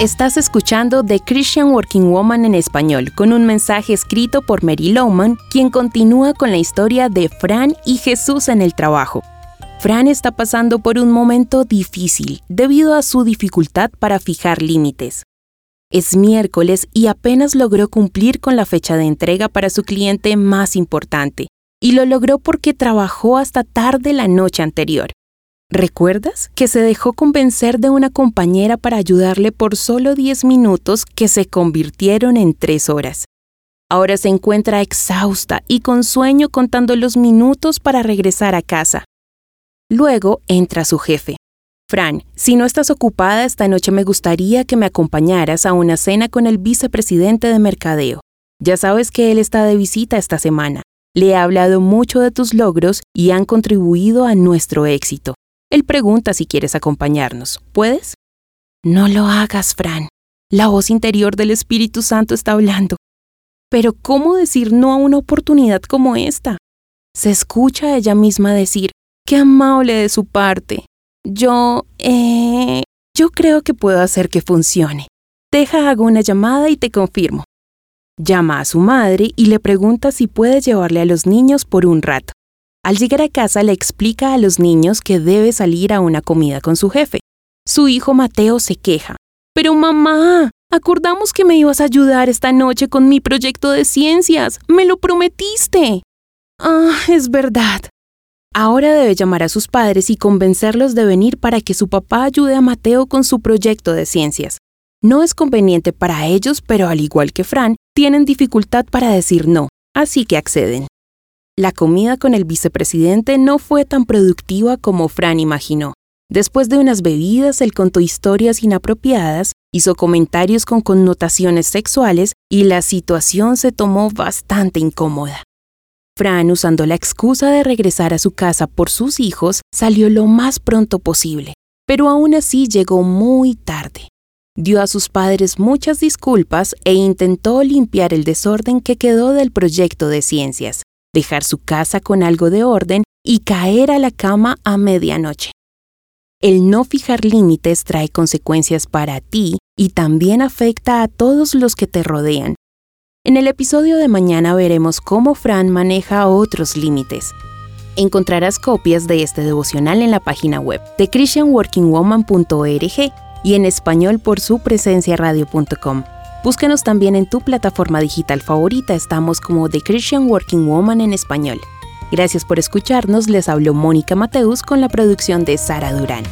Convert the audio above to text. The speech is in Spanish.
Estás escuchando The Christian Working Woman en español, con un mensaje escrito por Mary Lowman, quien continúa con la historia de Fran y Jesús en el trabajo. Fran está pasando por un momento difícil debido a su dificultad para fijar límites. Es miércoles y apenas logró cumplir con la fecha de entrega para su cliente más importante, y lo logró porque trabajó hasta tarde la noche anterior. ¿Recuerdas que se dejó convencer de una compañera para ayudarle por solo 10 minutos que se convirtieron en 3 horas? Ahora se encuentra exhausta y con sueño contando los minutos para regresar a casa. Luego entra su jefe. Fran, si no estás ocupada esta noche me gustaría que me acompañaras a una cena con el vicepresidente de mercadeo. Ya sabes que él está de visita esta semana. Le he hablado mucho de tus logros y han contribuido a nuestro éxito. Él pregunta si quieres acompañarnos. ¿Puedes? No lo hagas, Fran. La voz interior del Espíritu Santo está hablando. Pero ¿cómo decir no a una oportunidad como esta? Se escucha a ella misma decir, qué amable de su parte. Yo, eh, yo creo que puedo hacer que funcione. Deja hago una llamada y te confirmo. Llama a su madre y le pregunta si puede llevarle a los niños por un rato. Al llegar a casa le explica a los niños que debe salir a una comida con su jefe. Su hijo Mateo se queja. Pero mamá, acordamos que me ibas a ayudar esta noche con mi proyecto de ciencias. Me lo prometiste. Ah, es verdad. Ahora debe llamar a sus padres y convencerlos de venir para que su papá ayude a Mateo con su proyecto de ciencias. No es conveniente para ellos, pero al igual que Fran, tienen dificultad para decir no, así que acceden. La comida con el vicepresidente no fue tan productiva como Fran imaginó. Después de unas bebidas, él contó historias inapropiadas, hizo comentarios con connotaciones sexuales y la situación se tomó bastante incómoda. Fran, usando la excusa de regresar a su casa por sus hijos, salió lo más pronto posible, pero aún así llegó muy tarde. Dio a sus padres muchas disculpas e intentó limpiar el desorden que quedó del proyecto de ciencias dejar su casa con algo de orden y caer a la cama a medianoche. El no fijar límites trae consecuencias para ti y también afecta a todos los que te rodean. En el episodio de mañana veremos cómo Fran maneja otros límites. Encontrarás copias de este devocional en la página web de christianworkingwoman.org y en español por su presencia radio.com. Búscanos también en tu plataforma digital favorita, estamos como The Christian Working Woman en español. Gracias por escucharnos, les habló Mónica Mateus con la producción de Sara Durán.